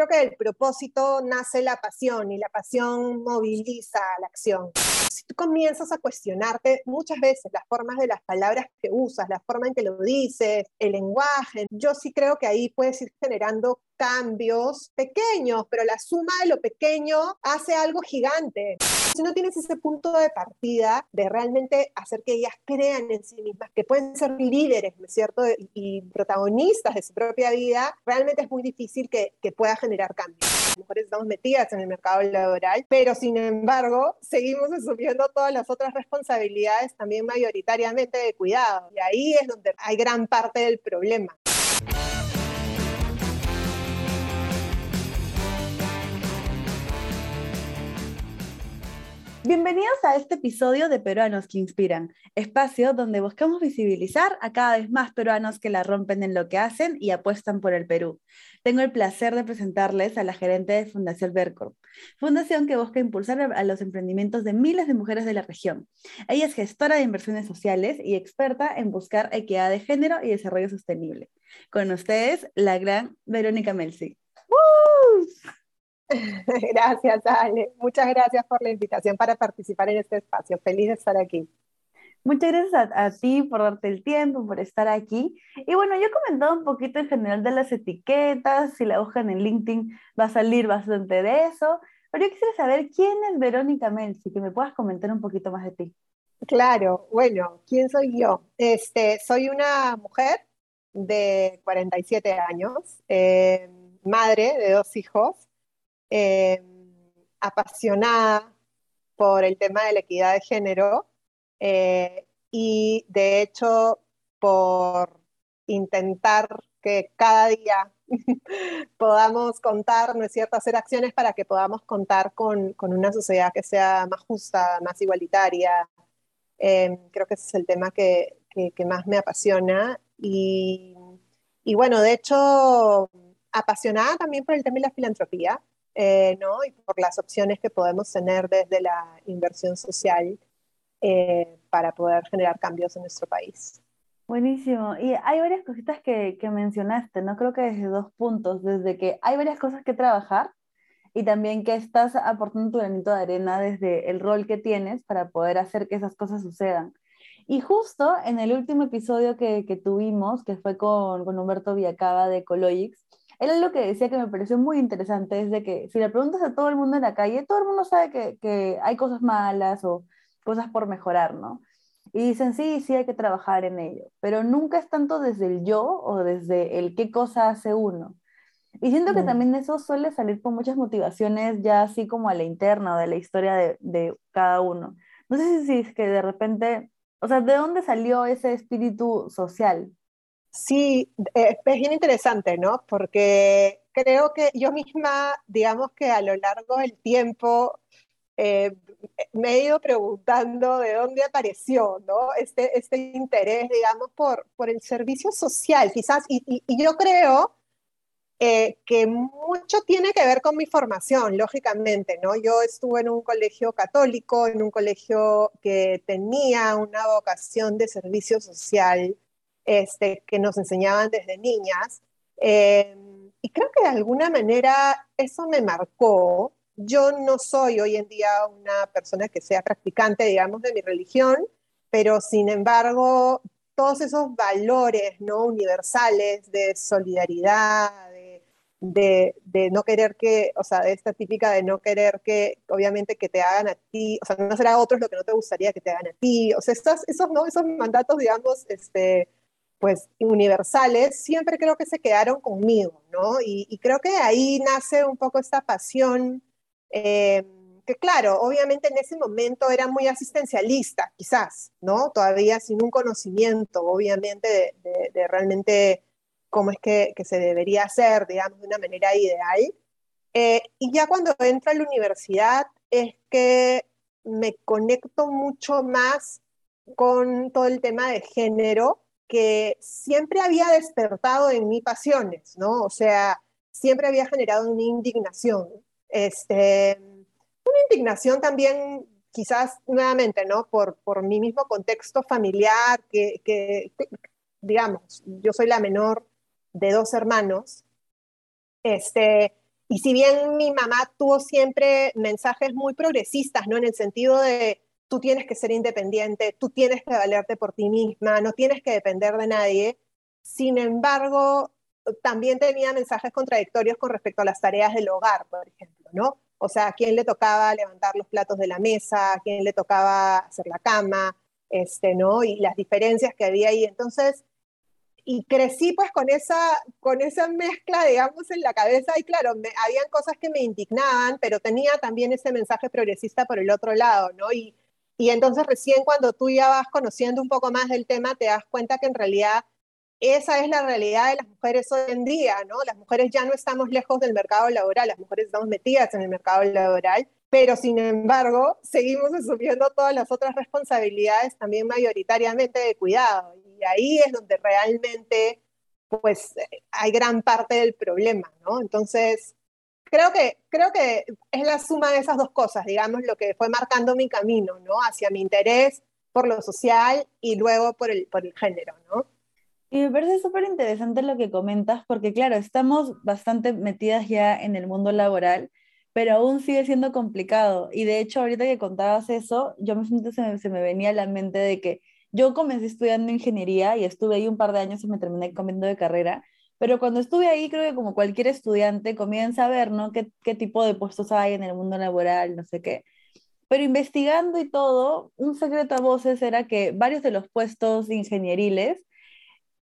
creo que del propósito nace la pasión y la pasión moviliza la acción. Si tú comienzas a cuestionarte muchas veces las formas de las palabras que usas, la forma en que lo dices, el lenguaje, yo sí creo que ahí puedes ir generando cambios pequeños, pero la suma de lo pequeño hace algo gigante. Si no tienes ese punto de partida de realmente hacer que ellas crean en sí mismas, que pueden ser líderes, ¿no es cierto? Y protagonistas de su propia vida, realmente es muy difícil que, que pueda generar cambios. Las mujeres estamos metidas en el mercado laboral, pero sin embargo seguimos asumiendo todas las otras responsabilidades también mayoritariamente de cuidado. Y ahí es donde hay gran parte del problema. Bienvenidos a este episodio de Peruanos que Inspiran, espacio donde buscamos visibilizar a cada vez más peruanos que la rompen en lo que hacen y apuestan por el Perú. Tengo el placer de presentarles a la gerente de Fundación Vercorp, fundación que busca impulsar a los emprendimientos de miles de mujeres de la región. Ella es gestora de inversiones sociales y experta en buscar equidad de género y desarrollo sostenible. Con ustedes, la gran Verónica Melzi. Gracias, Ale. Muchas gracias por la invitación para participar en este espacio. Feliz de estar aquí. Muchas gracias a, ti por darte el tiempo, por estar aquí. Y bueno, yo he comentado un poquito en general de las etiquetas, si la buscan en LinkedIn va a salir bastante de eso, pero yo quisiera saber quién es Verónica Melzi, que me puedas comentar un poquito más de ti. Claro, bueno, ¿quién soy yo? Este, soy una mujer de 47 años, eh, madre de dos hijos, eh, apasionada por el tema de la equidad de género eh, y de hecho por intentar que cada día podamos contar, ¿no es cierto?, hacer acciones para que podamos contar con, con una sociedad que sea más justa, más igualitaria. Eh, creo que ese es el tema que, que, más me apasiona. Y, y, bueno, de hecho, apasionada también por el tema de la filantropía. Eh, ¿no? y por las opciones que podemos tener desde la inversión social eh, para poder generar cambios en nuestro país. Buenísimo. Y hay varias cositas que, que, mencionaste, ¿no? Creo que desde dos puntos, desde que hay varias cosas que trabajar y también que estás aportando tu granito de arena desde el rol que tienes para poder hacer que esas cosas sucedan. Y justo en el último episodio que, tuvimos, que fue con, con Humberto Villacaba de Ecologics, él lo que decía que me pareció muy interesante es de que si le preguntas a todo el mundo en la calle, todo el mundo sabe que, que hay cosas malas o cosas por mejorar, ¿no? Y dicen, sí, sí hay que trabajar en ello, pero nunca es tanto desde el yo o desde el qué cosa hace uno. Y siento que también eso suele salir con muchas motivaciones ya así como a la interna o de la historia de, de cada uno. No sé si es que de repente, o sea, ¿de dónde salió ese espíritu social? Sí, eh, es bien interesante, ¿no? Porque creo que yo misma, digamos que a lo largo del tiempo, eh, me he ido preguntando de dónde apareció, ¿no? Este, este interés, digamos, por, por el servicio social, quizás, y, yo creo eh, que mucho tiene que ver con mi formación, lógicamente, ¿no? Yo estuve en un colegio católico, en un colegio que tenía una vocación de servicio social este, que nos enseñaban desde niñas. Eh, y creo que de alguna manera eso me marcó. Yo no soy hoy en día una persona que sea practicante, digamos, de mi religión, pero sin embargo, todos esos valores ¿no? universales de solidaridad, de, de, no querer que, o sea, de esta típica de no querer que, obviamente, que te hagan a ti, o sea, no hacer a otros lo que no te gustaría que te hagan a ti, o sea, esos, esos, ¿no? esos mandatos, digamos, este, pues universales, siempre creo que se quedaron conmigo, ¿no? Y, creo que ahí nace un poco esta pasión, eh, que claro, obviamente en ese momento era muy asistencialista, quizás, ¿no? Todavía sin un conocimiento, obviamente, de, realmente cómo es que, se debería hacer, digamos, de una manera ideal. Eh, y ya cuando entro a la universidad es que me conecto mucho más con todo el tema de género, que siempre había despertado en mí pasiones, ¿no? O sea, siempre había generado una indignación. Este, una indignación también, quizás nuevamente, ¿no? Por, por mi mismo contexto familiar, que, digamos, yo soy la menor de dos hermanos, este, y si bien mi mamá tuvo siempre mensajes muy progresistas, ¿no? En el sentido de tú tienes que ser independiente, tú tienes que valerte por ti misma, no tienes que depender de nadie. Sin embargo, también tenía mensajes contradictorios con respecto a las tareas del hogar, por ejemplo, ¿no? O sea, a quién le tocaba levantar los platos de la mesa, a quién le tocaba hacer la cama, este, ¿no? Y las diferencias que había ahí. Entonces, y crecí pues con esa, con esa mezcla, digamos, en la cabeza y claro, me, habían cosas que me indignaban, pero tenía también ese mensaje progresista por el otro lado, ¿no? Y, y entonces recién cuando tú ya vas conociendo un poco más del tema, te das cuenta que en realidad esa es la realidad de las mujeres hoy en día, ¿no? Las mujeres ya no estamos lejos del mercado laboral, las mujeres estamos metidas en el mercado laboral, pero sin embargo seguimos asumiendo todas las otras responsabilidades también mayoritariamente de cuidado. Y ahí es donde realmente pues hay gran parte del problema, ¿no? Entonces, creo que, creo que es la suma de esas dos cosas, digamos, lo que fue marcando mi camino, ¿no? Hacia mi interés por lo social y luego por el, por el género, ¿no? Y me parece súper interesante lo que comentas, porque claro, estamos bastante metidas ya en el mundo laboral, pero aún sigue siendo complicado. Y de hecho, ahorita que contabas eso, yo me se me, se me venía a la mente de que yo comencé estudiando ingeniería y estuve ahí un par de años y me terminé cambiando de carrera, pero cuando estuve ahí, creo que como cualquier estudiante, comienza a ver, ¿no? ¿Qué, qué tipo de puestos hay en el mundo laboral, no sé qué. Pero investigando y todo, un secreto a voces era que varios de los puestos ingenieriles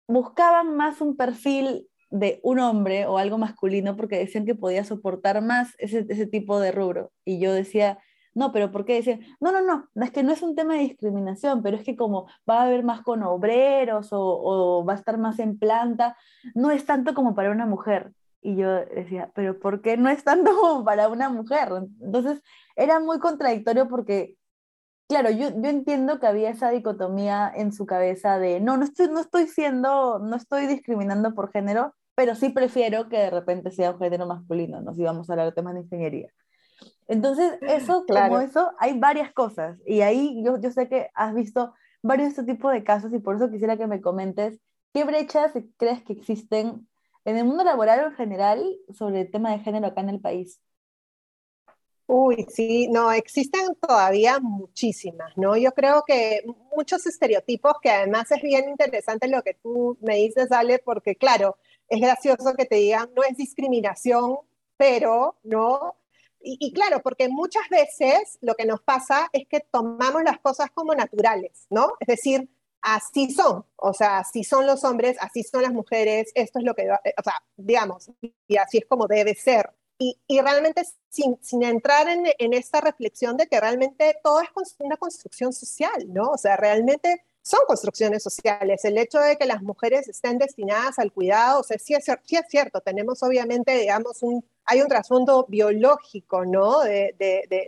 buscaban más un perfil de un hombre o algo masculino porque decían que podía soportar más ese, ese tipo de rubro. Y yo decía, no, pero ¿por qué decían? No, no, no, es que no es un tema de discriminación, pero es que como va a haber más con obreros o, va a estar más en planta, no es tanto como para una mujer. Y yo decía, pero ¿por qué no es tanto como para una mujer? Entonces era muy contradictorio porque claro, yo, yo entiendo que había esa dicotomía en su cabeza de, no, no estoy, no estoy siendo, no estoy discriminando por género, pero sí prefiero que de repente sea un género masculino, nos íbamos a hablar de temas de ingeniería. Entonces, eso, como eso, hay varias cosas. Y ahí yo, yo sé que has visto varios de este tipo de casos y por eso quisiera que me comentes qué brechas crees que existen en el mundo laboral en general sobre el tema de género acá en el país. Uy, sí, no, existen todavía muchísimas, ¿no? Yo creo que muchos estereotipos que además es bien interesante lo que tú me dices, Ale, porque claro, es gracioso que te digan, no es discriminación, pero, ¿no? Y, y, claro, porque muchas veces lo que nos pasa es que tomamos las cosas como naturales, ¿no? Es decir, así son, o sea, así son los hombres, así son las mujeres, esto es lo que, o sea, digamos, y así es como debe ser y, y realmente sin, sin entrar en, en, esta reflexión de que realmente todo es una construcción social, ¿no? O sea, realmente son construcciones sociales. El hecho de que las mujeres estén destinadas al cuidado, o sea, sí es, sí es cierto, tenemos obviamente, digamos, un, hay un trasfondo biológico, ¿no? De,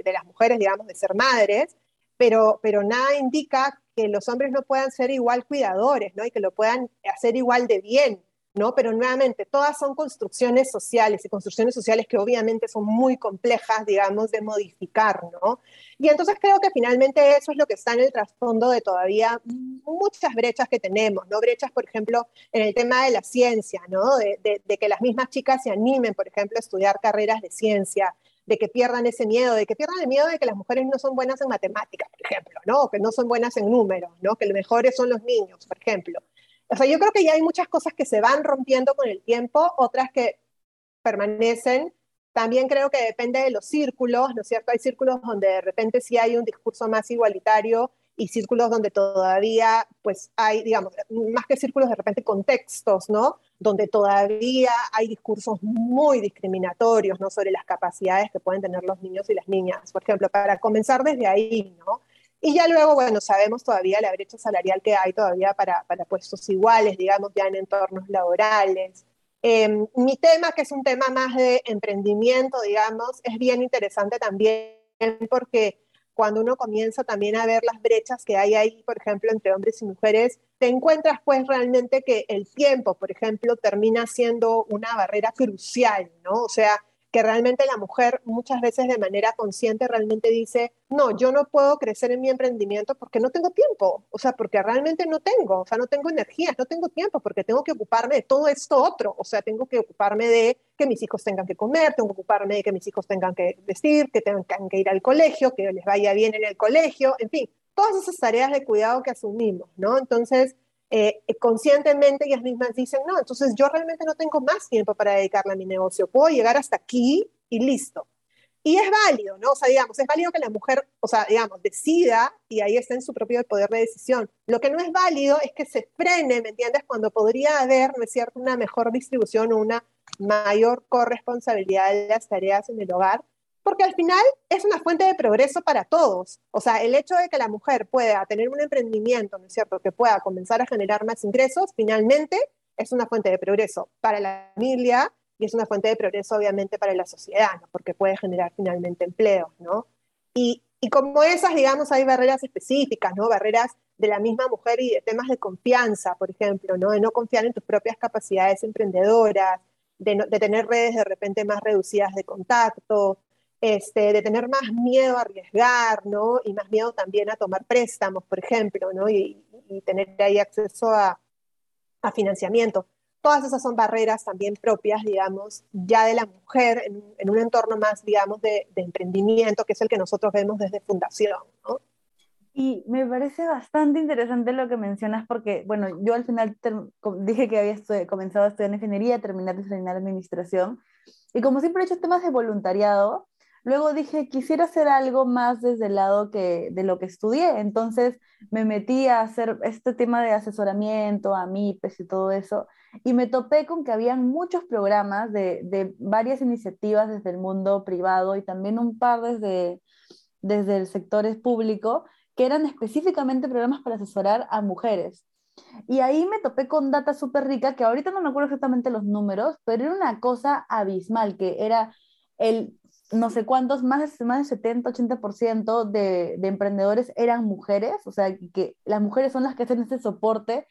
las mujeres, digamos, de ser madres, pero, pero nada indica que los hombres no puedan ser igual cuidadores, ¿no? Y que lo puedan hacer igual de bien. ¿No? Pero nuevamente, todas son construcciones sociales y construcciones sociales que obviamente son muy complejas, digamos, de modificar, ¿no? Y entonces creo que finalmente eso es lo que está en el trasfondo de todavía muchas brechas que tenemos, ¿no? Brechas, por ejemplo, en el tema de la ciencia, ¿no? De, que las mismas chicas se animen, por ejemplo, a estudiar carreras de ciencia, de que pierdan ese miedo, de que pierdan el miedo de que las mujeres no son buenas en matemáticas, por ejemplo, ¿no? O que no son buenas en números, ¿no? Que los mejores son los niños, por ejemplo. O sea, yo creo que ya hay muchas cosas que se van rompiendo con el tiempo, otras que permanecen. También creo que depende de los círculos, ¿no es cierto? Hay círculos donde de repente sí hay un discurso más igualitario y círculos donde todavía, pues hay, digamos, más que círculos, de repente contextos, ¿no? Donde todavía hay discursos muy discriminatorios, ¿no? Sobre las capacidades que pueden tener los niños y las niñas. Por ejemplo, para comenzar desde ahí, ¿no? Y ya luego, bueno, sabemos todavía la brecha salarial que hay todavía para, para puestos iguales, digamos, ya en entornos laborales. Eh, mi tema, que es un tema más de emprendimiento, digamos, es bien interesante también porque cuando uno comienza también a ver las brechas que hay ahí, por ejemplo, entre hombres y mujeres, te encuentras pues realmente que el tiempo, por ejemplo, termina siendo una barrera crucial, ¿no? O sea, que realmente la mujer muchas veces de manera consciente realmente dice, no, yo no puedo crecer en mi emprendimiento porque no tengo tiempo, o sea, porque realmente no tengo, o sea, no tengo energía, no tengo tiempo porque tengo que ocuparme de todo esto otro, o sea, tengo que ocuparme de que mis hijos tengan que comer, tengo que ocuparme de que mis hijos tengan que vestir, que tengan que ir al colegio, que les vaya bien en el colegio, en fin, todas esas tareas de cuidado que asumimos, ¿no? Entonces, eh, conscientemente ellas mismas dicen, no, entonces yo realmente no tengo más tiempo para dedicarle a mi negocio, puedo llegar hasta aquí y listo. Y es válido, ¿no? O sea, digamos, es válido que la mujer, o sea, digamos, decida y ahí está en su propio poder de decisión. Lo que no es válido es que se frene, ¿me entiendes? Cuando podría haber, ¿no es cierto?, una mejor distribución una mayor corresponsabilidad de las tareas en el hogar porque al final es una fuente de progreso para todos. O sea, el hecho de que la mujer pueda tener un emprendimiento, ¿no es cierto?, que pueda comenzar a generar más ingresos, finalmente es una fuente de progreso para la familia y es una fuente de progreso obviamente para la sociedad, ¿no? porque puede generar finalmente empleo, ¿no? Y, y como esas, digamos, hay barreras específicas, ¿no? Barreras de la misma mujer y de temas de confianza, por ejemplo, ¿no? De no confiar en tus propias capacidades emprendedoras, de, de tener redes de repente más reducidas de contacto, este, de tener más miedo a arriesgar, ¿no? Y más miedo también a tomar préstamos, por ejemplo, ¿no? Y, tener ahí acceso a, financiamiento. Todas esas son barreras también propias, digamos, ya de la mujer en, un entorno más, digamos, de, emprendimiento, que es el que nosotros vemos desde Fundación, ¿no? Y me parece bastante interesante lo que mencionas porque, bueno, yo al final dije que había comenzado a estudiar ingeniería, terminar de terminar administración, y como siempre he hecho temas de voluntariado, Luego dije, quisiera hacer algo más desde el lado que, de lo que estudié. Entonces me metí a hacer este tema de asesoramiento, a MIPES y todo eso. Y me topé con que habían muchos programas de, de varias iniciativas desde el mundo privado y también un par desde, desde el sector público que eran específicamente programas para asesorar a mujeres. Y ahí me topé con data súper rica, que ahorita no me acuerdo exactamente los números, pero era una cosa abismal, que era el no sé cuántos, más más de 70, 80% de, de emprendedores eran mujeres, o sea, que las mujeres son las que hacen ese soporte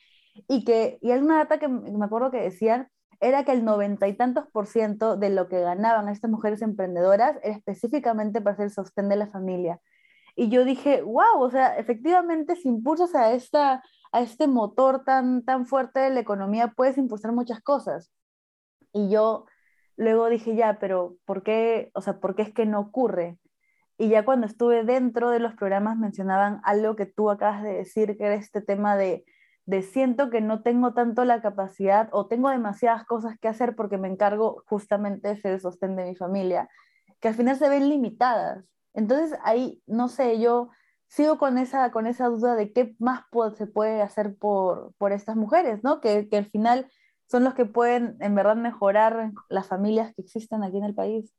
y que, y hay una data que me acuerdo que decían, era que el noventa y tantos por ciento de lo que ganaban estas mujeres emprendedoras era específicamente para hacer el sostén de la familia. Y yo dije, wow, o sea, efectivamente si impulsas a, esta, a este motor tan, tan fuerte de la economía, puedes impulsar muchas cosas. Y yo luego dije, ya, pero ¿por qué, o sea, por qué es que no ocurre? Y ya cuando estuve dentro de los programas mencionaban algo que tú acabas de decir, que era este tema de, de siento que no tengo tanto la capacidad o tengo demasiadas cosas que hacer porque me encargo justamente de ser el sostén de mi familia, que al final se ven limitadas. Entonces ahí, no sé, yo sigo con esa, con esa duda de qué más se puede hacer por, por estas mujeres, ¿no? Que, que al final son los que pueden en verdad mejorar las familias que existen aquí en el país.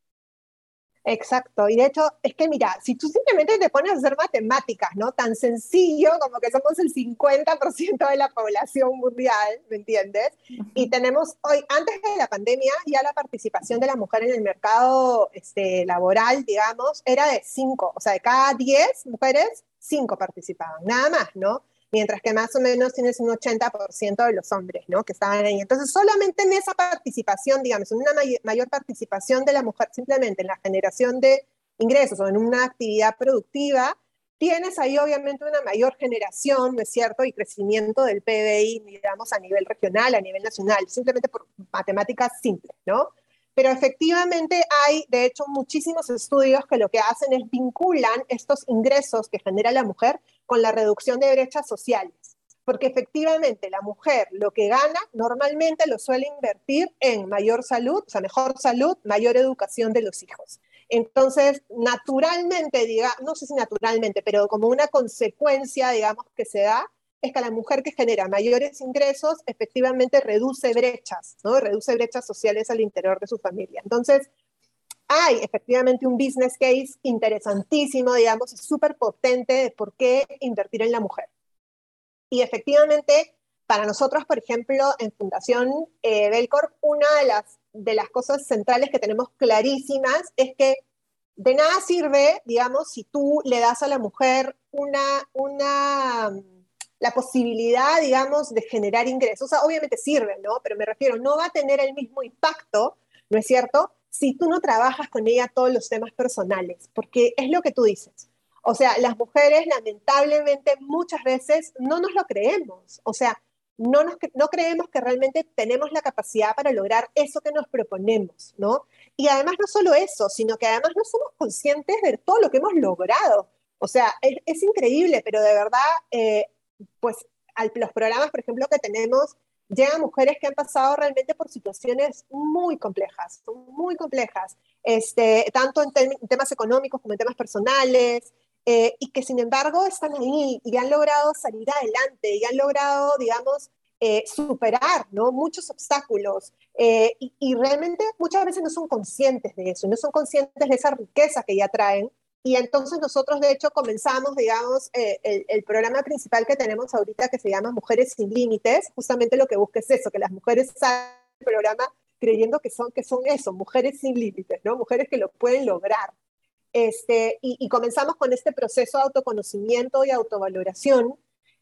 Exacto, y de hecho es que mira, si tú simplemente te pones a hacer matemáticas, ¿no? Tan sencillo como que somos el 50% de la población mundial, ¿me entiendes? Y tenemos hoy, antes de la pandemia, ya la participación de la mujer en el mercado este, laboral, digamos, era de 5, o sea, de cada 10 mujeres, 5 participaban, nada más, ¿no? Mientras que más o menos tienes un 80% de los hombres, ¿no? Que estaban ahí. Entonces, solamente en esa participación, digamos, en una mayor participación de la mujer simplemente en la generación de ingresos o en una actividad productiva, tienes ahí obviamente una mayor generación, ¿no es cierto? Y crecimiento del PBI, digamos, a nivel regional, a nivel nacional, simplemente por matemáticas simples, ¿no? Pero efectivamente hay, de hecho, muchísimos estudios que lo que hacen es vinculan estos ingresos que genera la mujer con la reducción de brechas sociales. Porque efectivamente la mujer lo que gana normalmente lo suele invertir en mayor salud, o sea, mejor salud, mayor educación de los hijos. Entonces, naturalmente, diga, no sé si naturalmente, pero como una consecuencia, digamos, que se da, es que la mujer que genera mayores ingresos efectivamente reduce brechas, ¿no? Reduce brechas sociales al interior de su familia. Entonces, hay efectivamente un business case interesantísimo, digamos, súper potente de por qué invertir en la mujer. Y efectivamente, para nosotros, por ejemplo, en Fundación eh, Belcorp, una de las, de las cosas centrales que tenemos clarísimas es que de nada sirve, digamos, si tú le das a la mujer una, una la posibilidad, digamos, de generar ingresos. O sea, obviamente sirve, ¿no? Pero me refiero, no va a tener el mismo impacto, ¿no es cierto? Si tú no trabajas con ella todos los temas personales, porque es lo que tú dices. O sea, las mujeres lamentablemente muchas veces no nos lo creemos. O sea, no, nos, no creemos que realmente tenemos la capacidad para lograr eso que nos proponemos, ¿no? Y además no solo eso, sino que además no somos conscientes de todo lo que hemos logrado. O sea, es, increíble, pero de verdad, eh, pues los programas, por ejemplo, que tenemos, llegan mujeres que han pasado realmente por situaciones muy complejas, muy complejas, este, tanto en, temas económicos como en temas personales, eh, y que sin embargo están ahí y han logrado salir adelante y han logrado, digamos, eh, superar ¿no? muchos obstáculos eh, y, y, realmente muchas veces no son conscientes de eso, no son conscientes de esa riqueza que ya traen. Y entonces nosotros de hecho comenzamos, digamos, el, el, programa principal que tenemos ahorita que se llama Mujeres sin Límites, justamente lo que busca es eso, que las mujeres salgan del programa creyendo que son, que son eso, mujeres sin límites, ¿no? Mujeres que lo pueden lograr. Este, y, comenzamos con este proceso de autoconocimiento y autovaloración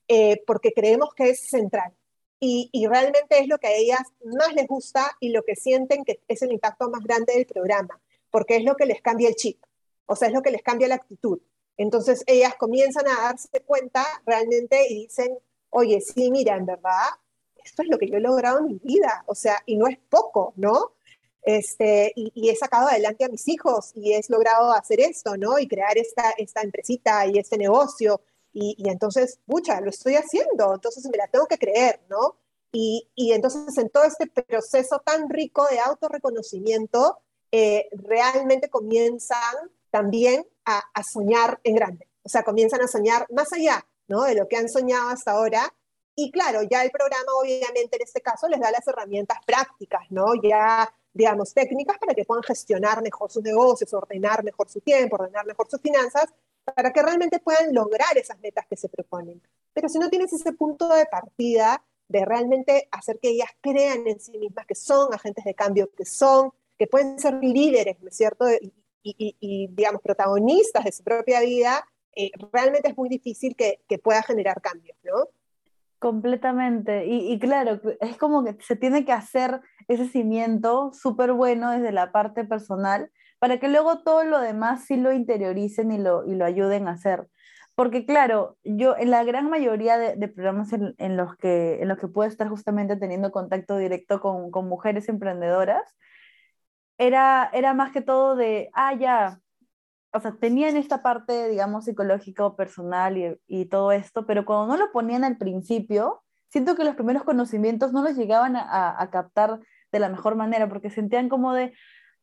eh, porque creemos que es central. Y, realmente es lo que a ellas más les gusta y lo que sienten que es el impacto más grande del programa, porque es lo que les cambia el chip, o sea, es lo que les cambia la actitud. Entonces ellas comienzan a darse cuenta realmente y dicen, oye, sí, mira, en verdad, esto es lo que yo he logrado en mi vida, o sea, y no es poco, ¿no? Este, y, he sacado adelante a mis hijos y he logrado hacer esto, ¿no? Y crear esta, esta empresita y este negocio. Y, entonces, pucha, lo estoy haciendo, entonces me la tengo que creer, ¿no? Y, y entonces en todo este proceso tan rico de autorreconocimiento, eh, realmente comienzan también a, a, soñar en grande. O sea, comienzan a soñar más allá, ¿no? De lo que han soñado hasta ahora. Y claro, ya el programa, obviamente, en este caso, les da las herramientas prácticas, ¿no? Ya digamos, técnicas para que puedan gestionar mejor sus negocios, ordenar mejor su tiempo, ordenar mejor sus finanzas, para que realmente puedan lograr esas metas que se proponen. Pero si no tienes ese punto de partida de realmente hacer que ellas crean en sí mismas que son agentes de cambio, que son, que pueden ser líderes, ¿no es cierto? Y, y, digamos, protagonistas de su propia vida, eh, realmente es muy difícil que, que pueda generar cambios, ¿no? Completamente. Y, y, claro, es como que se tiene que hacer ese cimiento súper bueno desde la parte personal para que luego todo lo demás sí lo interioricen y lo, y lo ayuden a hacer. Porque claro, yo en la gran mayoría de, programas en, en, los que, en los que puedo estar justamente teniendo contacto directo con, con mujeres emprendedoras, era, era más que todo de, ah, ya, o sea, tenían esta parte, digamos, psicológica personal y, y, todo esto, pero cuando no lo ponían al principio, siento que los primeros conocimientos no los llegaban a, a, captar de la mejor manera, porque sentían como de,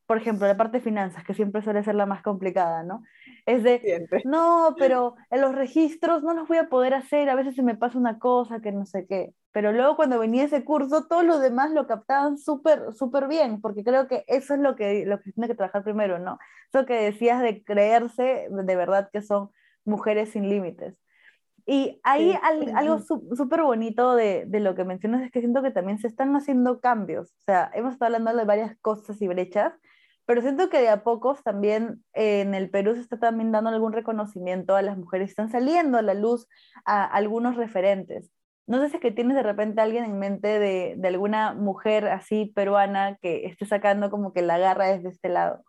por ejemplo, la parte de finanzas, que siempre suele ser la más complicada, ¿no? Es de, no, pero en los registros no los voy a poder hacer, a veces se me pasa una cosa que no sé qué. Pero luego cuando venía ese curso, todos los demás lo captaban súper, súper bien, porque creo que eso es lo que, lo que tiene que trabajar primero, ¿no? Eso que decías de creerse de verdad que son mujeres sin límites. Y ahí algo súper bonito de, de, lo que mencionas es que siento que también se están haciendo cambios. O sea, hemos estado hablando de varias cosas y brechas, pero siento que de a pocos también eh, en el Perú se está también dando algún reconocimiento a las mujeres, están saliendo a la luz a algunos referentes. No sé si es que tienes de repente alguien en mente de, de alguna mujer así peruana que esté sacando como que la garra desde este lado.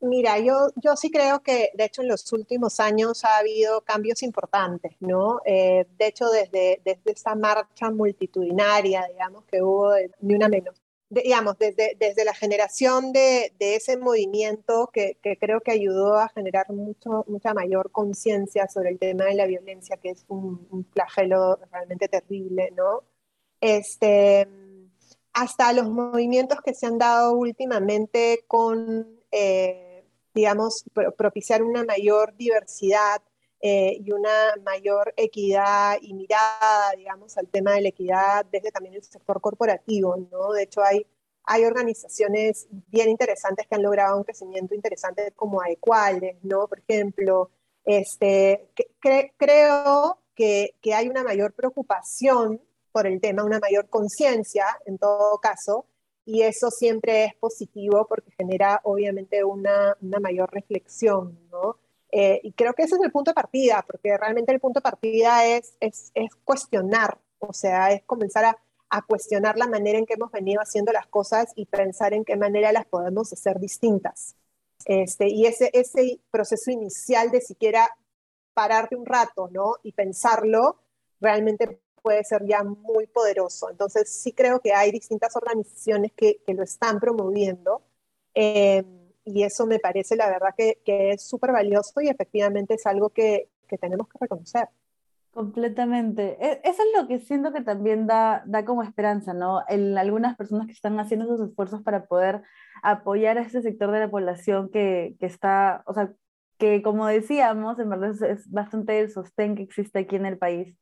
Mira, yo, yo sí creo que, de hecho, en los últimos años ha habido cambios importantes, ¿no? Eh, de hecho, desde, desde esa marcha multitudinaria, digamos, que hubo de, ni una menos, digamos, desde, desde la generación de, de ese movimiento que, que, creo que ayudó a generar mucho, mucha mayor conciencia sobre el tema de la violencia, que es un, un, flagelo realmente terrible, ¿no? Este, hasta los movimientos que se han dado últimamente con, eh, digamos, propiciar una mayor diversidad eh, y una mayor equidad y mirada, digamos, al tema de la equidad desde también el sector corporativo, ¿no? De hecho, hay, hay organizaciones bien interesantes que han logrado un crecimiento interesante como Aequales, ¿no? Por ejemplo, este, cre creo que, que hay una mayor preocupación por el tema, una mayor conciencia, en todo caso, y eso siempre es positivo porque genera obviamente una, una mayor reflexión, ¿no? Eh, y creo que ese es el punto de partida, porque realmente el punto de partida es, es, es cuestionar, o sea, es comenzar a, a cuestionar la manera en que hemos venido haciendo las cosas y pensar en qué manera las podemos hacer distintas. Este, y ese, ese proceso inicial de siquiera pararte un rato, ¿no? Y pensarlo, realmente puede ser ya muy poderoso. Entonces, sí creo que hay distintas organizaciones que, que lo están promoviendo. Eh, y eso me parece, la verdad, que, que es súper valioso y efectivamente es algo que, que tenemos que reconocer. Completamente. E, eso es lo que siento que también da, da como esperanza, ¿no? En algunas personas que están haciendo esos esfuerzos para poder apoyar a ese sector de la población que, que está, o sea, que como decíamos, en verdad es, bastante el sostén que existe aquí en el país.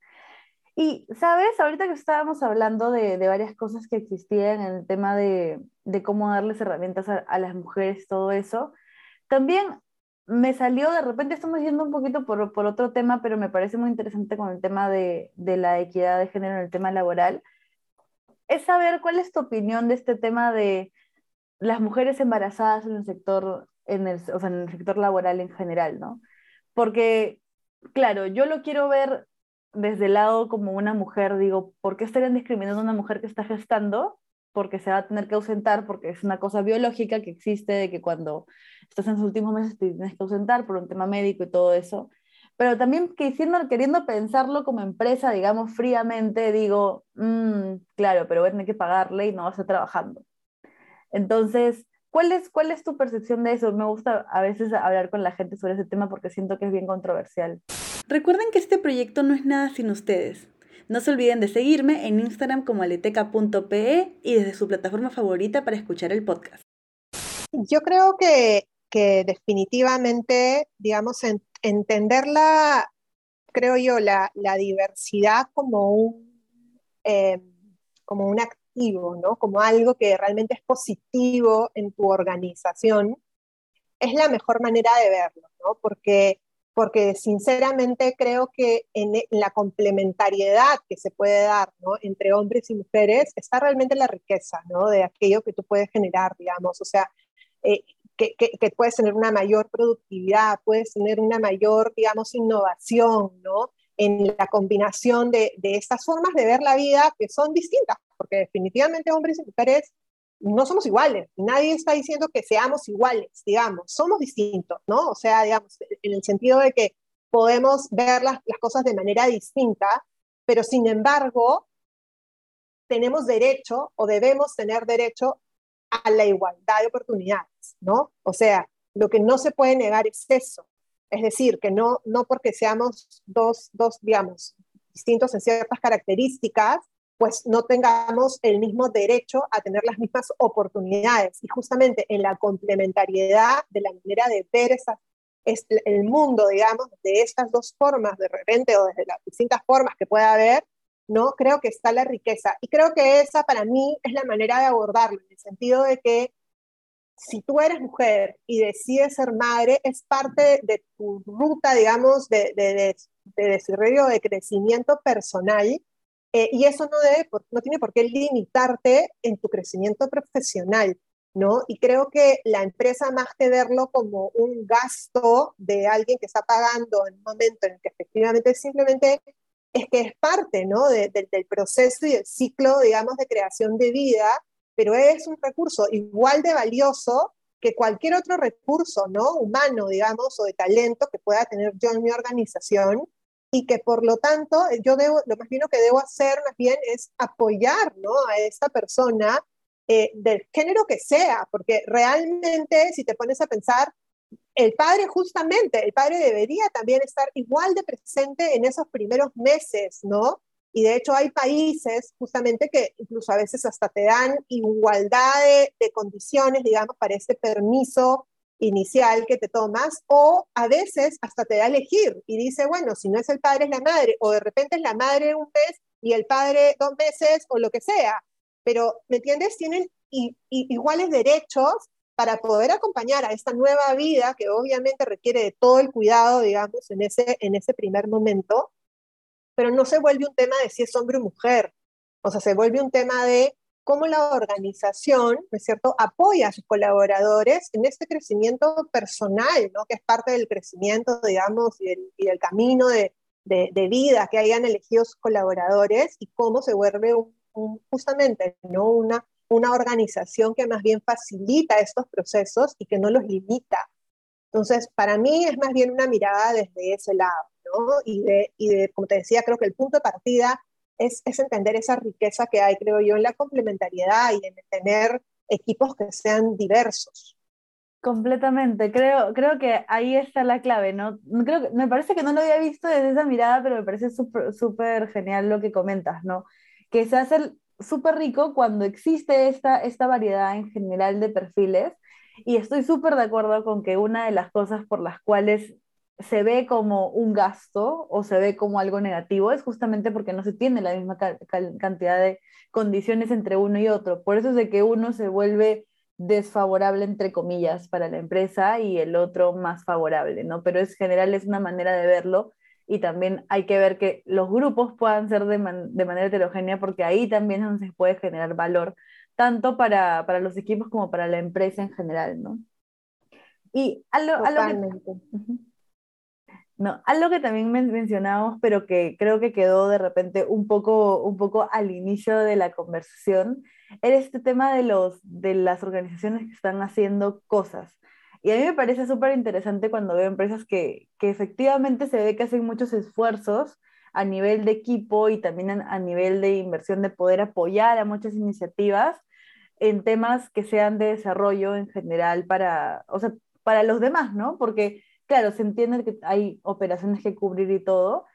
Y, ¿sabes? Ahorita que estábamos hablando de, de varias cosas que existían en el tema de, de cómo darles herramientas a, las mujeres, todo eso, también me salió, de repente estamos yendo un poquito por, por, otro tema, pero me parece muy interesante con el tema de, de, la equidad de género en el tema laboral, es saber cuál es tu opinión de este tema de las mujeres embarazadas en el sector, en el, o sea, en el sector laboral en general, ¿no? Porque, claro, yo lo quiero ver desde el lado como una mujer, digo, ¿por qué estarían discriminando a una mujer que está gestando? Porque se va a tener que ausentar, porque es una cosa biológica que existe, de que cuando estás en sus últimos meses te tienes que ausentar por un tema médico y todo eso. Pero también queriendo, queriendo pensarlo como empresa, digamos, fríamente, digo, mmm, claro, pero voy a tener que pagarle y no vas a estar trabajando. Entonces, ¿cuál es, ¿cuál es tu percepción de eso? Me gusta a veces hablar con la gente sobre ese tema porque siento que es bien controversial. Recuerden que este proyecto no es nada sin ustedes. No se olviden de seguirme en Instagram como aleteca.pe y desde su plataforma favorita para escuchar el podcast. Yo creo que que definitivamente, digamos, entenderla, creo yo, la, diversidad como un, eh, como un activo, ¿no? Como algo que realmente es positivo en tu organización, es la mejor manera de verlo, ¿no? Porque, porque sinceramente creo que en, la complementariedad que se puede dar, ¿no? Entre hombres y mujeres está realmente la riqueza, ¿no? De aquello que tú puedes generar, digamos. O sea, eh, que, puedes tener una mayor productividad, puedes tener una mayor, digamos, innovación, ¿no? En la combinación de, de estas formas de ver la vida que son distintas, porque definitivamente hombres y mujeres no somos iguales, nadie está diciendo que seamos iguales, digamos, somos distintos, ¿no? O sea, digamos, en el sentido de que podemos ver las, las cosas de manera distinta, pero sin embargo, tenemos derecho o debemos tener derecho a la igualdad de oportunidades, ¿no? O sea, lo que no se puede negar es eso. Es decir, que no, no porque seamos dos, dos, digamos, distintos en ciertas características, pues no tengamos el mismo derecho a tener las mismas oportunidades. Y justamente en la complementariedad de la manera de ver es el mundo, digamos, de estas dos formas de repente o desde las distintas formas que pueda haber, ¿no? Creo que está la riqueza. Y creo que esa para mí es la manera de abordarlo, en el sentido de que si tú eres mujer y decides ser madre, es parte de, tu ruta, digamos, de, de, de, desarrollo, de crecimiento personal. Eh, y eso no, debe, no tiene por qué limitarte en tu crecimiento profesional, ¿no? Y creo que la empresa, más que verlo como un gasto de alguien que está pagando en un momento en el que efectivamente simplemente es que es parte ¿no? del proceso y del ciclo, digamos, de creación de vida, pero es un recurso igual de valioso que cualquier otro recurso ¿no? humano, digamos, o de talento que pueda tener yo en mi organización y que por lo tanto yo debo, lo más bien que debo hacer más bien es apoyar ¿no? a esta persona eh, del género que sea, porque realmente si te pones a pensar, el padre justamente, el padre debería también estar igual de presente en esos primeros meses, ¿no? Y de hecho hay países justamente que incluso a veces hasta te dan igualdad de, condiciones, digamos, para ese permiso inicial que te tomas, o a veces hasta te da a elegir y dice, bueno, si no es el padre es la madre, o de repente es la madre un mes y el padre dos meses, o lo que sea. Pero, ¿me entiendes? Tienen iguales derechos para poder acompañar a esta nueva vida que obviamente requiere de todo el cuidado, digamos, en ese, en ese primer momento, pero no se vuelve un tema de si es hombre o mujer, o sea, se vuelve un tema de cómo la organización, ¿no es cierto?, apoya a sus colaboradores en este crecimiento personal, ¿no?, que es parte del crecimiento, digamos, y del, el camino de, de, de, vida que hayan elegido sus colaboradores y cómo se vuelve un justamente, ¿no? Una, una organización que más bien facilita estos procesos y que no los limita. Entonces, para mí es más bien una mirada desde ese lado, ¿no? Y de, y de como te decía, creo que el punto de partida es, es, entender esa riqueza que hay, creo yo, en la complementariedad y en tener equipos que sean diversos. Completamente, creo, creo que ahí está la clave, ¿no? Creo me parece que no lo había visto desde esa mirada, pero me parece súper genial lo que comentas, ¿no? Que se hace súper rico cuando existe esta, esta variedad en general de perfiles y estoy súper de acuerdo con que una de las cosas por las cuales se ve como un gasto o se ve como algo negativo es justamente porque no se tiene la misma cantidad de condiciones entre uno y otro. Por eso es de que uno se vuelve desfavorable, entre comillas, para la empresa y el otro más favorable, ¿no? Pero es general, es una manera de verlo y también hay que ver que los grupos puedan ser de, de manera heterogénea porque ahí también se puede generar valor, tanto para, para, los equipos como para la empresa en general, ¿no? Y algo que, no, algo que también mencionamos, pero que creo que quedó de repente un poco, un poco al inicio de la conversación, era este tema de, los, de las organizaciones que están haciendo cosas. Y a mí me parece súper interesante cuando veo empresas que, que, efectivamente se ve que hacen muchos esfuerzos a nivel de equipo y también a, a, nivel de inversión de poder apoyar a muchas iniciativas en temas que sean de desarrollo en general para, o sea, para los demás, ¿no? Porque claro, se entiende que hay operaciones que cubrir y todo,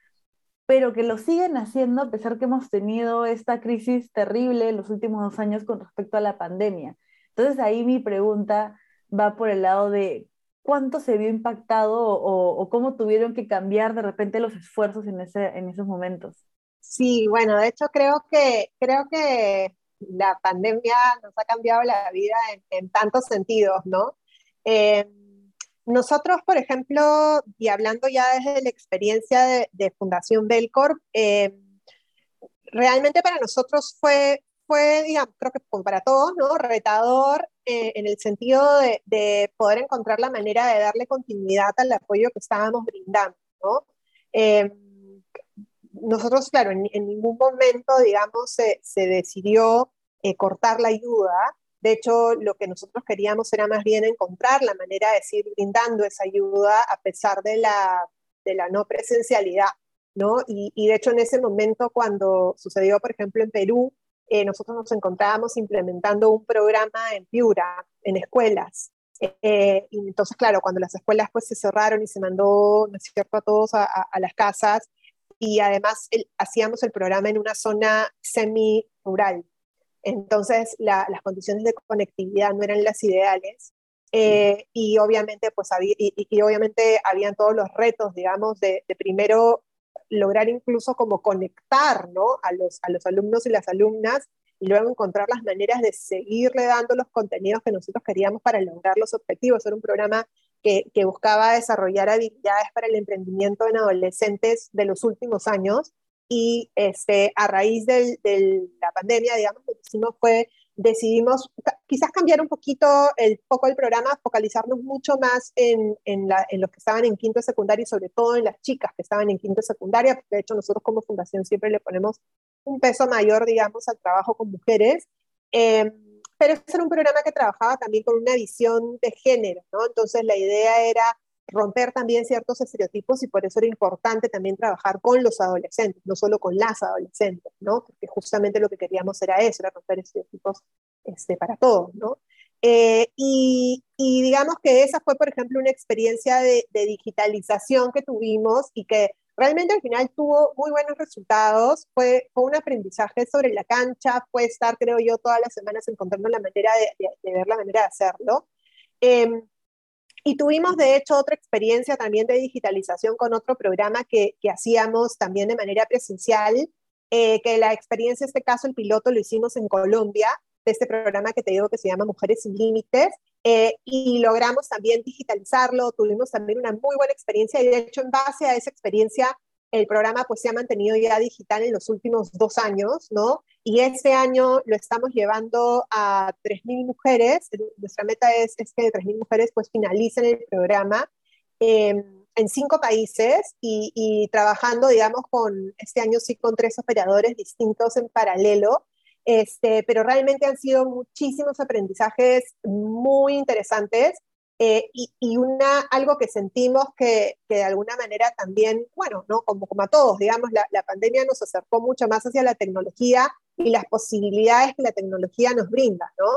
pero que lo siguen haciendo a pesar que hemos tenido esta crisis terrible en los últimos dos años con respecto a la pandemia. Entonces ahí mi pregunta va por el lado de cuánto se vio impactado o, cómo tuvieron que cambiar de repente los esfuerzos en, ese, en esos momentos. Sí, bueno, de hecho creo que, creo que la pandemia nos ha cambiado la vida en, tantos sentidos, ¿no? Eh, nosotros, por ejemplo, y hablando ya desde la experiencia de, Fundación Belcorp, eh, realmente para nosotros fue, fue, digamos, creo que para todos, ¿no? Retador eh, en el sentido de, poder encontrar la manera de darle continuidad al apoyo que estábamos brindando, ¿no? Eh, nosotros, claro, en, ningún momento, digamos, se, se decidió cortar la ayuda, de hecho, lo que nosotros queríamos era más bien encontrar la manera de seguir brindando esa ayuda a pesar de la, de la no presencialidad, ¿no? Y, de hecho, en ese momento, cuando sucedió, por ejemplo, en Perú, eh, nosotros nos encontrábamos implementando un programa en Piura, en escuelas. Eh, entonces, claro, cuando las escuelas pues se cerraron y se mandó, ¿no cierto?, a todos a, las casas, y además hacíamos el programa en una zona semi-rural, entonces las condiciones de conectividad no eran las ideales eh, y obviamente pues había, y, obviamente habían todos los retos, digamos, de, primero lograr incluso como conectar ¿no? a, los, a los alumnos y las alumnas y luego encontrar las maneras de seguirle dando los contenidos que nosotros queríamos para lograr los objetivos. Era un programa que, que buscaba desarrollar habilidades para el emprendimiento en adolescentes de los últimos años y este, a raíz de la pandemia, digamos, lo que hicimos fue, decidimos quizás cambiar un poquito el foco del programa, focalizarnos mucho más en, en, en, los que estaban en quinto de secundaria y sobre todo en las chicas que estaban en quinto de secundaria, de hecho nosotros como fundación siempre le ponemos un peso mayor, digamos, al trabajo con mujeres. Eh, pero ese era un programa que trabajaba también con una visión de género, ¿no? Entonces la idea era romper también ciertos estereotipos y por eso era importante también trabajar con los adolescentes, no solo con las adolescentes, ¿no? Porque justamente lo que queríamos era eso, era romper estereotipos este, para todos, ¿no? Eh, y, y, digamos que esa fue, por ejemplo, una experiencia de, de, digitalización que tuvimos y que realmente al final tuvo muy buenos resultados. Fue, fue un aprendizaje sobre la cancha, fue estar, creo yo, todas las semanas encontrando la manera de, de, de ver la manera de hacerlo. Eh, y tuvimos, de hecho, otra experiencia también de digitalización con otro programa que, hacíamos también de manera presencial, eh, que la experiencia, en este caso, el piloto lo hicimos en Colombia, de este programa que te digo que se llama Mujeres sin Límites, eh, y logramos también digitalizarlo, tuvimos también una muy buena experiencia y de hecho en base a esa experiencia el programa pues se ha mantenido ya digital en los últimos dos años, ¿no? Y este año lo estamos llevando a 3.000 mujeres. Nuestra meta es, es que 3.000 mujeres pues finalicen el programa eh, en cinco países y, y, trabajando, digamos, con este año sí con tres operadores distintos en paralelo. Este, pero realmente han sido muchísimos aprendizajes muy interesantes eh, y, y, una, algo que sentimos que, que, de alguna manera también, bueno, ¿no? como, como a todos, digamos, la, la, pandemia nos acercó mucho más hacia la tecnología y las posibilidades que la tecnología nos brinda, ¿no?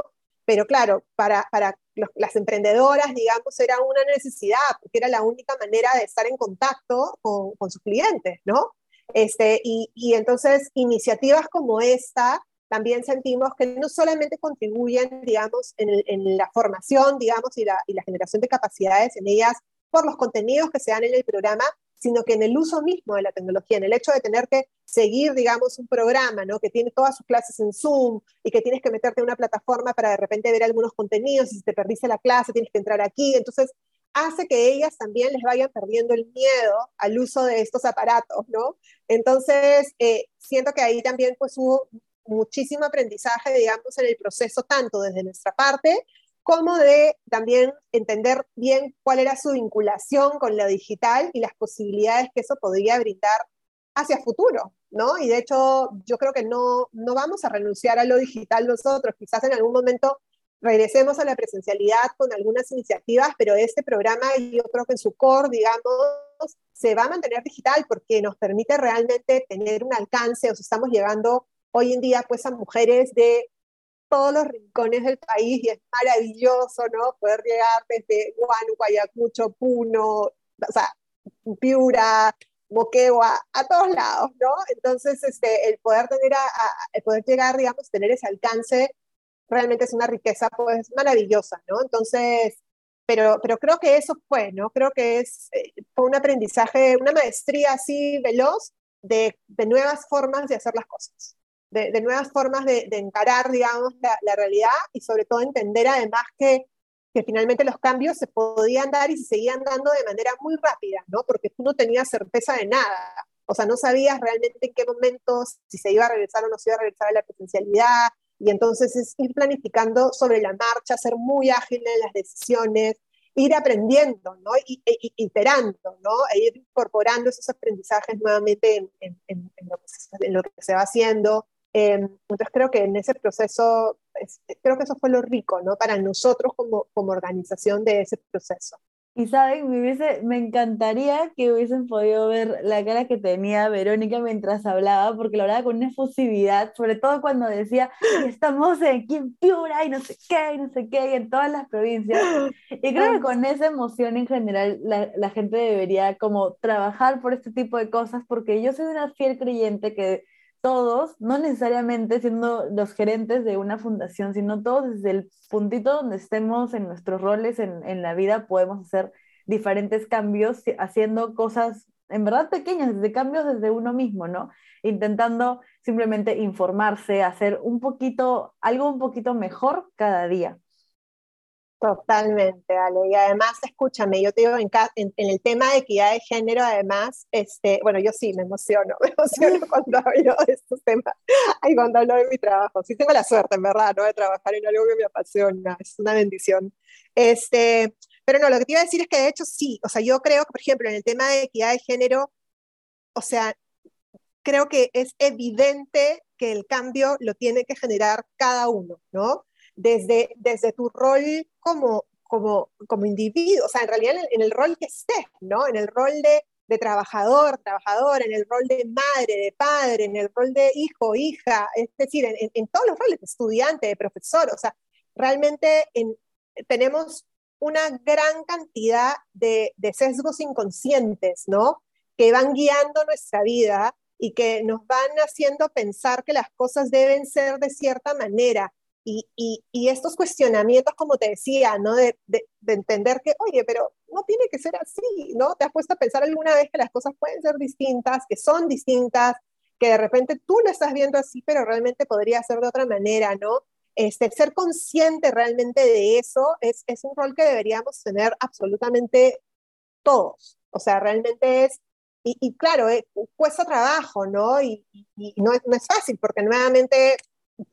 Pero claro, para, para los, las emprendedoras, digamos, era una necesidad, porque era la única manera de estar en contacto con, con sus clientes, ¿no? Este, y, y entonces, iniciativas como esta también sentimos que no solamente contribuyen, digamos, en, en la formación, digamos, y la, y la, generación de capacidades en ellas por los contenidos que se dan en el programa, sino que en el uso mismo de la tecnología, en el hecho de tener que seguir, digamos, un programa, ¿no? Que tiene todas sus clases en Zoom y que tienes que meterte en una plataforma para de repente ver algunos contenidos y si te perdiste la clase tienes que entrar aquí. Entonces, hace que ellas también les vayan perdiendo el miedo al uso de estos aparatos, ¿no? Entonces, eh, siento que ahí también pues hubo muchísimo aprendizaje, digamos, en el proceso, tanto desde nuestra parte como de también entender bien cuál era su vinculación con lo digital y las posibilidades que eso podría brindar hacia futuro, ¿no? Y de hecho, yo creo que no, no vamos a renunciar a lo digital nosotros, quizás en algún momento regresemos a la presencialidad con algunas iniciativas, pero este programa yo creo que en su core, digamos, se va a mantener digital porque nos permite realmente tener un alcance, o sea, estamos llegando hoy en día pues a mujeres de todos los rincones del país y es maravilloso, ¿no? Poder llegar desde Guanu, Guayacucho, Puno, o sea, Piura, Moquegua, a todos lados, ¿no? Entonces, este, el poder tener, a, a, el poder llegar, digamos, tener ese alcance, realmente es una riqueza, pues, maravillosa, ¿no? Entonces, pero, pero creo que eso fue, ¿no? Creo que es, eh, fue un aprendizaje, una maestría así veloz de, de nuevas formas de hacer las cosas de, de nuevas formas de, de, encarar, digamos, la, la, realidad y sobre todo entender además que, que finalmente los cambios se podían dar y se seguían dando de manera muy rápida, ¿no? Porque tú no tenías certeza de nada. O sea, no sabías realmente en qué momentos, si se iba a regresar o no se iba a regresar a la presencialidad. Y entonces es ir planificando sobre la marcha, ser muy ágil en las decisiones, ir aprendiendo, ¿no? Y, y, iterando, ¿no? E ir incorporando esos aprendizajes nuevamente en, en, en, lo, que se, en lo que se va haciendo. Eh, entonces creo que en ese proceso, es, creo que eso fue lo rico, ¿no? Para nosotros como, como organización de ese proceso. Y saben, me, hubiese, me encantaría que hubiesen podido ver la cara que tenía Verónica mientras hablaba, porque la hablaba con una efusividad, sobre todo cuando decía, estamos aquí en Piura y no sé qué, y no sé qué, y en todas las provincias. Y creo que con esa emoción en general la, la gente debería como trabajar por este tipo de cosas, porque yo soy una fiel creyente que todos, no necesariamente siendo los gerentes de una fundación, sino todos desde el puntito donde estemos en nuestros roles en, la vida, podemos hacer diferentes cambios haciendo cosas en verdad pequeñas, desde cambios desde uno mismo, ¿no? Intentando simplemente informarse, hacer un poquito, algo un poquito mejor cada día. Totalmente, Ale. Y además, escúchame, yo te digo, en, en, en, el tema de equidad de género, además, este, bueno, yo sí me emociono, me emociono cuando hablo de estos temas, y cuando hablo de mi trabajo. Sí tengo la suerte, en verdad, ¿no? De trabajar en algo que me apasiona, es una bendición. Este, pero no, lo que te iba a decir es que de hecho sí, o sea, yo creo que, por ejemplo, en el tema de equidad de género, o sea, creo que es evidente que el cambio lo tiene que generar cada uno, ¿no? Desde, desde tu rol como, como, como individuo, o sea, en realidad en el, en el rol que estés, ¿no? En el rol de, de trabajador, trabajador, en el rol de madre, de padre, en el rol de hijo, hija, es decir, en, en todos los roles, de estudiante, de profesor, o sea, realmente en, tenemos una gran cantidad de, de, sesgos inconscientes, ¿no? Que van guiando nuestra vida y que nos van haciendo pensar que las cosas deben ser de cierta manera. Y, y, y, estos cuestionamientos, como te decía, ¿no? De, de, de, entender que, oye, pero no tiene que ser así, ¿no? ¿Te has puesto a pensar alguna vez que las cosas pueden ser distintas, que son distintas, que de repente tú lo estás viendo así, pero realmente podría ser de otra manera, ¿no? Este, ser consciente realmente de eso es, es un rol que deberíamos tener absolutamente todos. O sea, realmente es, y, y claro, eh, cuesta trabajo, ¿no? Y, y no, es, no es fácil, porque nuevamente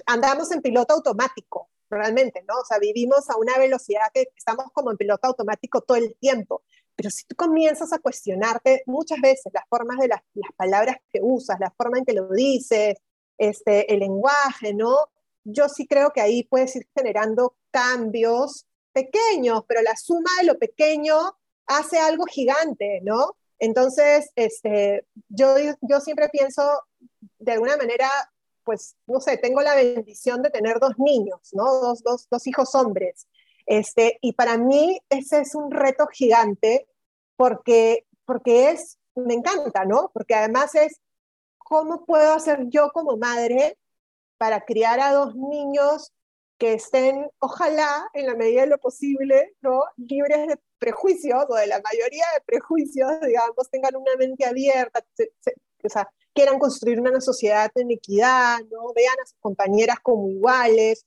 andamos en piloto automático, realmente, ¿no? O sea, vivimos a una velocidad que estamos como en piloto automático todo el tiempo. Pero si tú comienzas a cuestionarte muchas veces las formas de las, las palabras que usas, la forma en que lo dices, este, el lenguaje, ¿no? Yo sí creo que ahí puedes ir generando cambios pequeños, pero la suma de lo pequeño hace algo gigante, ¿no? Entonces, este, yo, yo siempre pienso, de alguna manera, pues, no sé, tengo la bendición de tener dos niños, ¿no? Dos, dos, dos hijos hombres. Este, y para mí ese es un reto gigante porque, porque es, me encanta, ¿no? Porque además es, ¿cómo puedo hacer yo como madre para criar a dos niños que estén, ojalá, en la medida de lo posible, ¿no? libres de prejuicios o de la mayoría de prejuicios, digamos, tengan una mente abierta, o sea, quieran construir una sociedad en equidad, ¿no? vean a sus compañeras como iguales,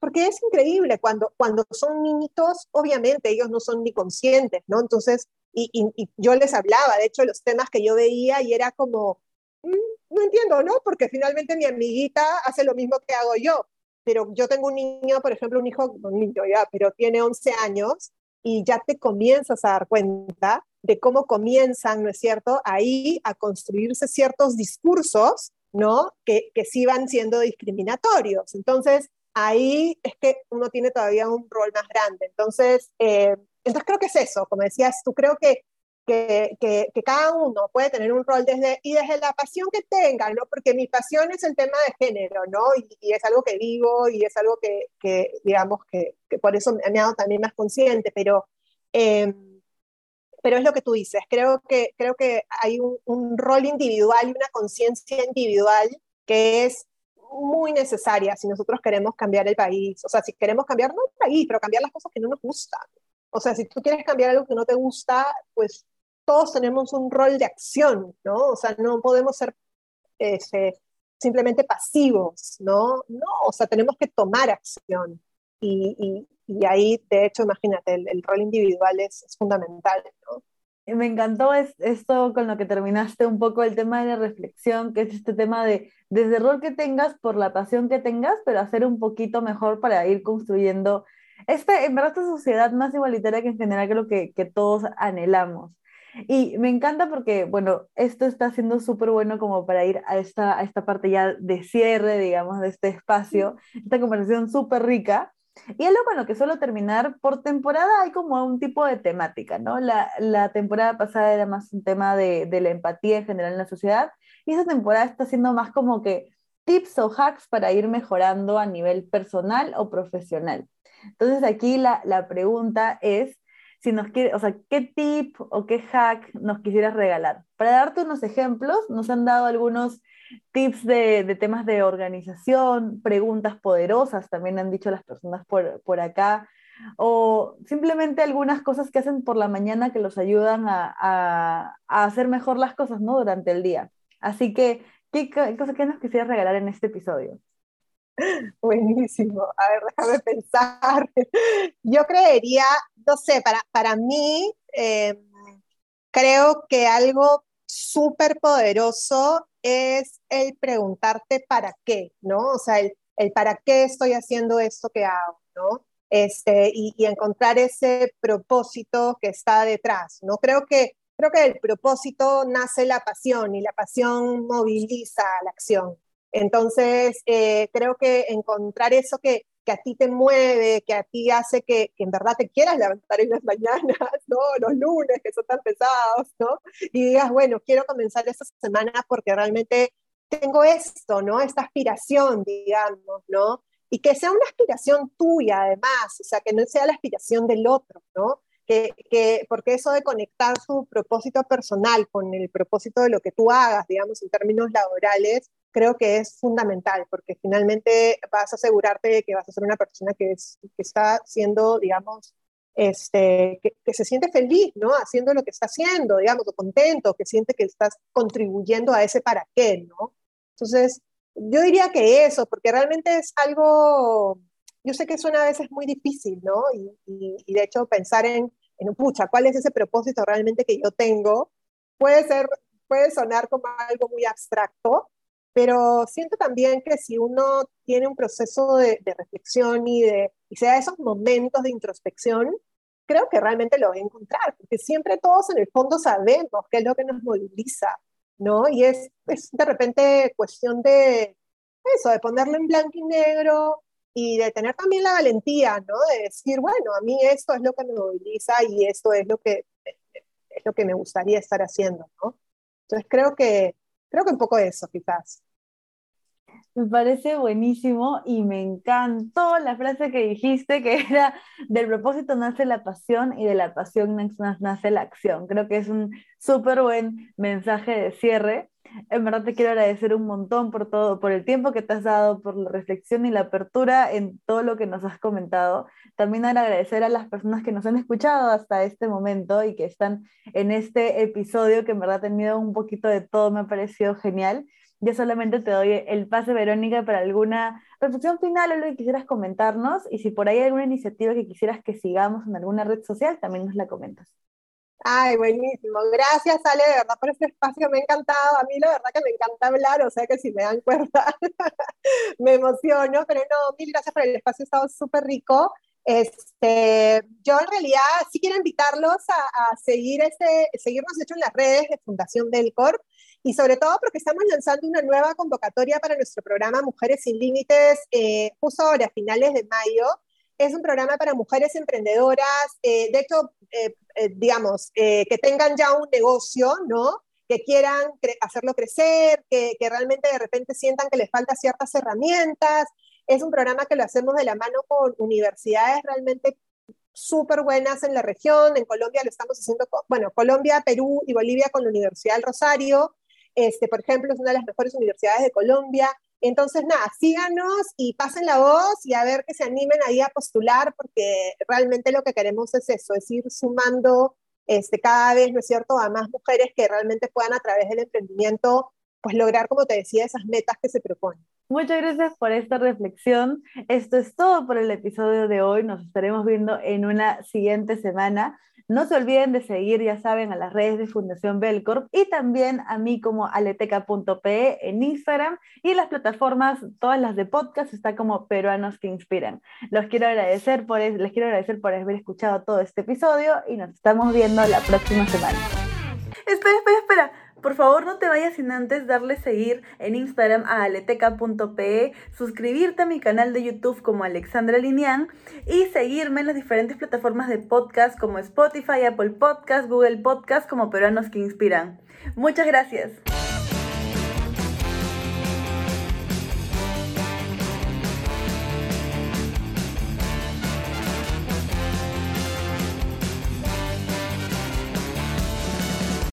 porque es increíble cuando, cuando son niñitos, obviamente ellos no son ni conscientes, ¿no? Entonces, y, y, yo les hablaba, de hecho, los temas que yo veía y era como, mm, no entiendo, ¿no? Porque finalmente mi amiguita hace lo mismo que hago yo pero yo tengo un niño, por ejemplo, un hijo, un niño ya, pero tiene 11 años y ya te comienzas a dar cuenta de cómo comienzan, ¿no es cierto?, ahí a construirse ciertos discursos, ¿no?, que, que sí van siendo discriminatorios. Entonces, ahí es que uno tiene todavía un rol más grande. Entonces, eh, entonces creo que es eso, como decías tú, creo que que, que, cada uno puede tener un rol desde, y desde la pasión que tenga, ¿no? Porque mi pasión es el tema de género, ¿no? Y, es algo que vivo y es algo que, que digamos, que, que, por eso me ha dado también más consciente, pero, em, pero es lo que tú dices, creo que, creo que hay un, un rol individual y una conciencia individual que es muy necesaria si nosotros queremos cambiar el país, o sea, si queremos cambiar, no el país, pero cambiar las cosas que no nos gustan. O sea, si tú quieres cambiar algo que no te gusta, pues todos tenemos un rol de acción, ¿no? O sea, no podemos ser este, simplemente pasivos, ¿no? No, o sea, tenemos que tomar acción. Y, y, ahí, de hecho, imagínate, el, rol individual es, fundamental, ¿no? Me encantó es, esto con lo que terminaste un poco el tema de la reflexión, que es este tema de desde el rol que tengas, por la pasión que tengas, pero hacer un poquito mejor para ir construyendo este, en verdad, esta sociedad más igualitaria que en general creo que, que todos anhelamos. Y me encanta porque, bueno, esto está siendo súper bueno como para ir a esta, a esta parte ya de cierre, digamos, de este espacio, esta conversación súper rica. Y algo con lo que suelo terminar, por temporada hay como un tipo de temática, ¿no? La, la temporada pasada era más un tema de, de la empatía en general en la sociedad, y esta temporada está siendo más como que tips o hacks para ir mejorando a nivel personal o profesional. Entonces aquí la, la pregunta es, si nos quiere, o sea, ¿qué tip o qué hack nos quisieras regalar? Para darte unos ejemplos, nos han dado algunos tips de, de temas de organización, preguntas poderosas, también han dicho las personas por, por acá, o simplemente algunas cosas que hacen por la mañana que los ayudan a, a, hacer mejor las cosas, ¿no? Durante el día. Así que, ¿qué, cosa que nos quisieras regalar en este episodio? Buenísimo. A ver, déjame pensar. Yo creería, no sé, para, para mí, em, creo que algo súper poderoso es el preguntarte para qué, ¿no? O sea, el, el, para qué estoy haciendo esto que hago, ¿no? Este, y, encontrar ese propósito que está detrás, ¿no? Creo que, creo que del propósito nace la pasión y la pasión moviliza la acción. Entonces, eh, creo que encontrar eso que, que, a ti te mueve, que a ti hace que, que, en verdad te quieras levantar en las mañanas, ¿no? Los lunes que son tan pesados, ¿no? Y digas, bueno, quiero comenzar esta semana porque realmente tengo esto, ¿no? Esta aspiración, digamos, ¿no? Y que sea una aspiración tuya, además, o sea, que no sea la aspiración del otro, ¿no? Que, que, porque eso de conectar su propósito personal con el propósito de lo que tú hagas, digamos, en términos laborales, creo que es fundamental, porque finalmente vas a asegurarte de que vas a ser una persona que, es, que está siendo, digamos, este, que, que, se siente feliz, ¿no? Haciendo lo que está haciendo, digamos, o contento, que siente que estás contribuyendo a ese para qué, ¿no? Entonces, yo diría que eso, porque realmente es algo, yo sé que suena a veces muy difícil, ¿no? Y, y, y de hecho pensar en, en pucha, ¿cuál es ese propósito realmente que yo tengo? Puede ser, puede sonar como algo muy abstracto, pero siento también que si uno tiene un proceso de, reflexión y, de, y se da esos momentos de introspección, creo que realmente lo va a encontrar, porque siempre todos en el fondo sabemos qué es lo que nos moviliza, ¿no? Y es, es de repente cuestión de, eso, de ponerlo en blanco y negro y de tener también la valentía, ¿no? De decir, bueno, a mí esto es lo que me moviliza y esto es lo que, es lo que me gustaría estar haciendo, ¿no? Entonces creo que, creo que un poco eso, quizás. Me parece buenísimo y me encantó la frase que dijiste, que era del propósito nace la pasión y de la pasión nace la acción. Creo que es un súper buen mensaje de cierre. En verdad te quiero agradecer un montón por todo, por el tiempo que te has dado, por la reflexión y la apertura en todo lo que nos has comentado. También agradecer a las personas que nos han escuchado hasta este momento y que están en este episodio que en verdad ha tenido un poquito de todo, me ha parecido genial. Yo solamente te doy el pase, Verónica, para alguna reflexión final o lo que quisieras comentarnos. Y si por ahí hay alguna iniciativa que quisieras que sigamos en alguna red social, también nos la comentas. Ay, buenísimo. Gracias, Ale, de verdad, por este espacio. Me ha encantado. A mí, la verdad, que me encanta hablar. O sea, que si me dan cuenta, me emociono. Pero no, mil gracias por el espacio. Ha estado súper rico. Este, yo en realidad sí quiero invitarlos a, a seguir este, seguirnos hecho en las redes de Fundación Delcorp y sobre todo porque estamos lanzando una nueva convocatoria para nuestro programa Mujeres sin Límites eh, justo ahora, a finales de mayo. Es un programa para mujeres emprendedoras, eh, de hecho, eh, digamos, que tengan ya un negocio, ¿no? Que quieran hacerlo crecer, que, que realmente de repente sientan que les faltan ciertas herramientas. Es un programa que lo hacemos de la mano con universidades realmente súper buenas en la región. En Colombia lo estamos haciendo, bueno, Colombia, Perú y Bolivia con la Universidad del Rosario. Este, por ejemplo, es una de las mejores universidades de Colombia. Entonces, nada, síganos y pasen la voz y a ver que se animen ahí a postular, porque realmente lo que queremos es eso, es ir sumando este, cada vez, ¿no es cierto?, a más mujeres que realmente puedan a través del emprendimiento, pues lograr, como te decía, esas metas que se proponen. Muchas gracias por esta reflexión. Esto es todo por el episodio de hoy. Nos estaremos viendo en una siguiente semana. No se olviden de seguir, ya saben, a las redes de Fundación Belcorp y también a mí como aleteca.pe en Instagram y las plataformas, todas las de podcast, está como Peruanos que Inspiran. Los quiero agradecer por, les quiero agradecer por haber escuchado todo este episodio y nos estamos viendo la próxima semana. Espera, espera, espera. Por favor, no te vayas sin antes darle seguir en Instagram a aleteca.pe, suscribirte a mi canal de YouTube como Alexandra Linian y seguirme en las diferentes plataformas de podcast como Spotify, Apple Podcast, Google Podcast como Peruanos que Inspiran. Muchas gracias.